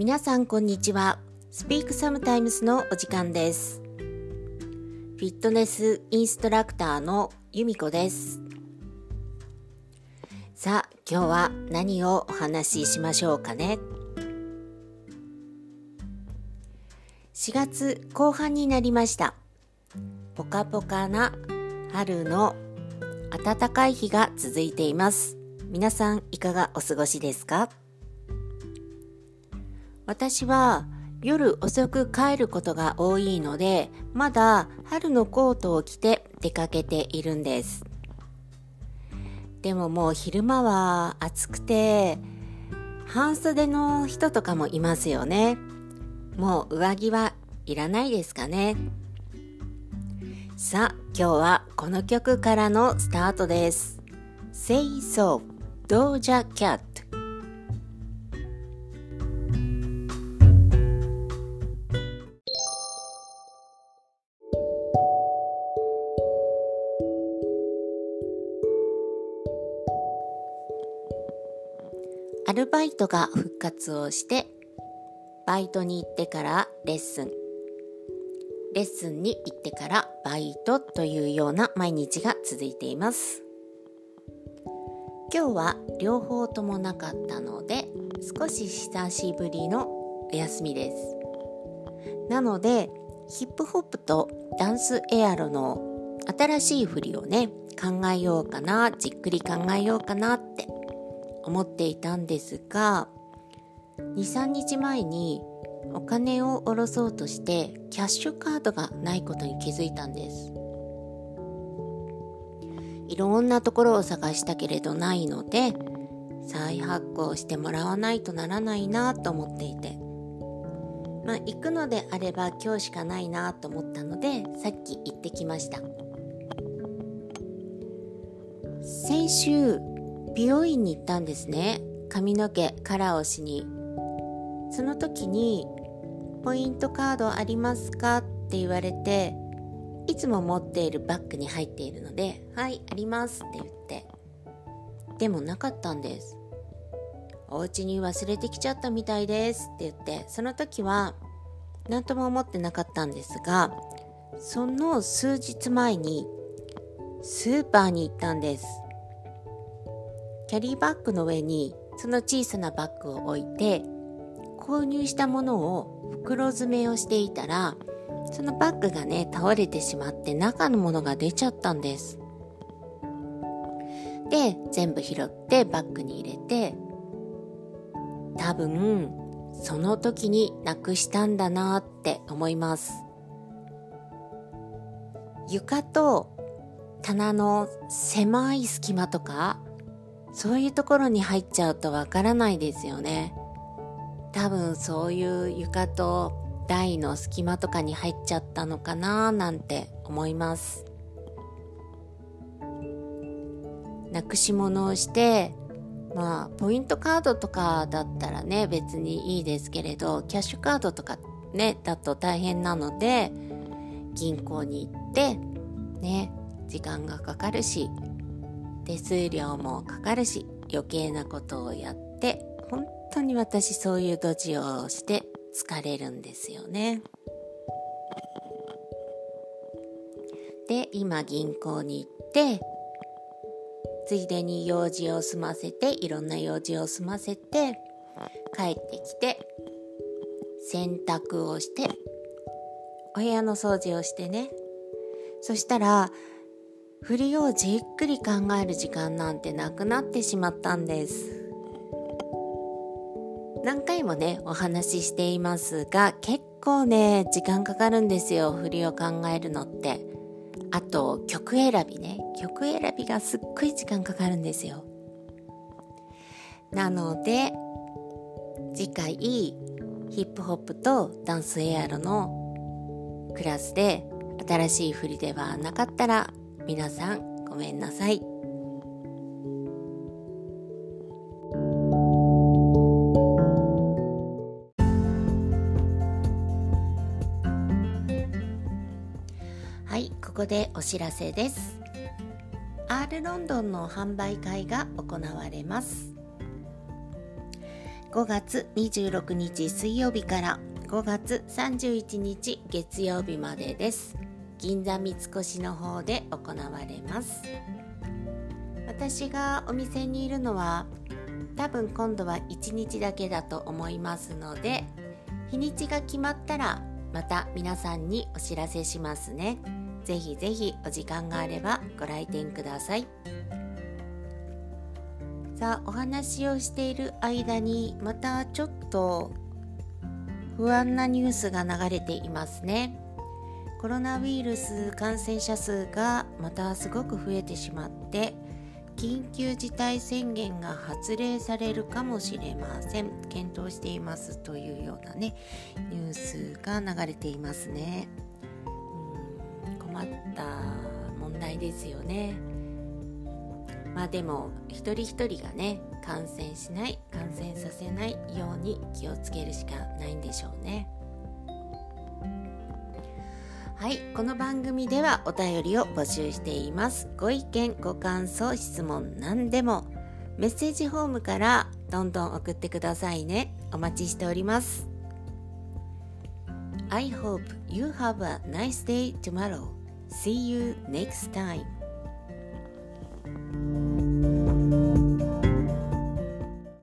皆さんこんにちは。Speak Sometimes のお時間です。フィットネスインストラクターの由美子です。さあ、今日は何をお話ししましょうかね。4月後半になりました。ポカポカな春の暖かい日が続いています。皆さんいかがお過ごしですか？私は夜遅く帰ることが多いので、まだ春のコートを着て出かけているんです。でももう昼間は暑くて、半袖の人とかもいますよね。もう上着はいらないですかね。さあ、今日はこの曲からのスタートです。Say So, Doja Cat アルバイトが復活をして、バイトに行ってからレッスン、レッスンに行ってからバイトというような毎日が続いています。今日は両方ともなかったので、少し久しぶりのお休みです。なので、ヒップホップとダンスエアロの新しい振りをね、考えようかな、じっくり考えようかなって思っていたんですが2、3日前にお金を下ろそうとしてキャッシュカードがないことに気づいたんです。いろんなところを探したけれどないので再発行してもらわないとならないなと思っていて。まあ行くのであれば今日しかないなと思ったのでさっき行ってきました。先週美容院に行ったんですね。髪の毛カラーをしに。その時に「ポイントカードありますか?」って言われていつも持っているバッグに入っているので「はいあります」って言ってでもなかったんですお家に忘れてきちゃったみたいですって言って。その時は何とも思ってなかったんですがその数日前にスーパーに行ったんです。キャリーバッグの上にその小さなバッグを置いて購入したものを袋詰めをしていたらそのバッグがね倒れてしまって中のものが出ちゃったんです。で全部拾ってバッグに入れて多分その時になくしたんだなって思います。床と棚の狭い隙間とかそういうところに入っちゃうとわからないですよね。多分そういう床と台の隙間とかに入っちゃったのかななんて思います。なくし物をして、まあ、ポイントカードとかだったらね、別にいいですけれど、キャッシュカードとかね、だと大変なので、銀行に行って、ね、時間がかかるし、手数料もかかるし余計なことをやって本当に私そういうドジをして疲れるんですよね。で今銀行に行ってついでに用事を済ませていろんな用事を済ませて帰ってきて洗濯をしてお部屋の掃除をしてね。そしたら振りをじっくり考える時間なんてなくなってしまったんです。何回もねお話ししていますが結構ね時間かかるんですよ振りを考えるのって。あと曲選びね。曲選びがすっごい時間かかるんですよ。なので次回ヒップホップとダンスエアロのクラスで新しい振りではなかったら皆さんごめんなさい。はい、ここでお知らせです。R ロンドンの販売会が行われます。5月26日水曜日から5月31日月曜日までです銀座三越の方で行われます。私がお店にいるのは多分今度は1日だけだと思いますので日にちが決まったらまた皆さんにお知らせしますね。ぜひぜひお時間があればご来店ください。さあお話をしている間にまたちょっと不安なニュースが流れていますね。コロナウイルス感染者数がまたすごく増えてしまって緊急事態宣言が発令されるかもしれません。検討していますというようなねニュースが流れていますね。うん困った問題ですよね。まあでも一人一人がね感染しない感染させないように気をつけるしかないんでしょうね。はいこの番組ではお便りを募集しています。ご意見ご感想質問何でも。メッセージホームからどんどん送ってくださいね。お待ちしております。I hope you have a nice day tomorrow. See you next time.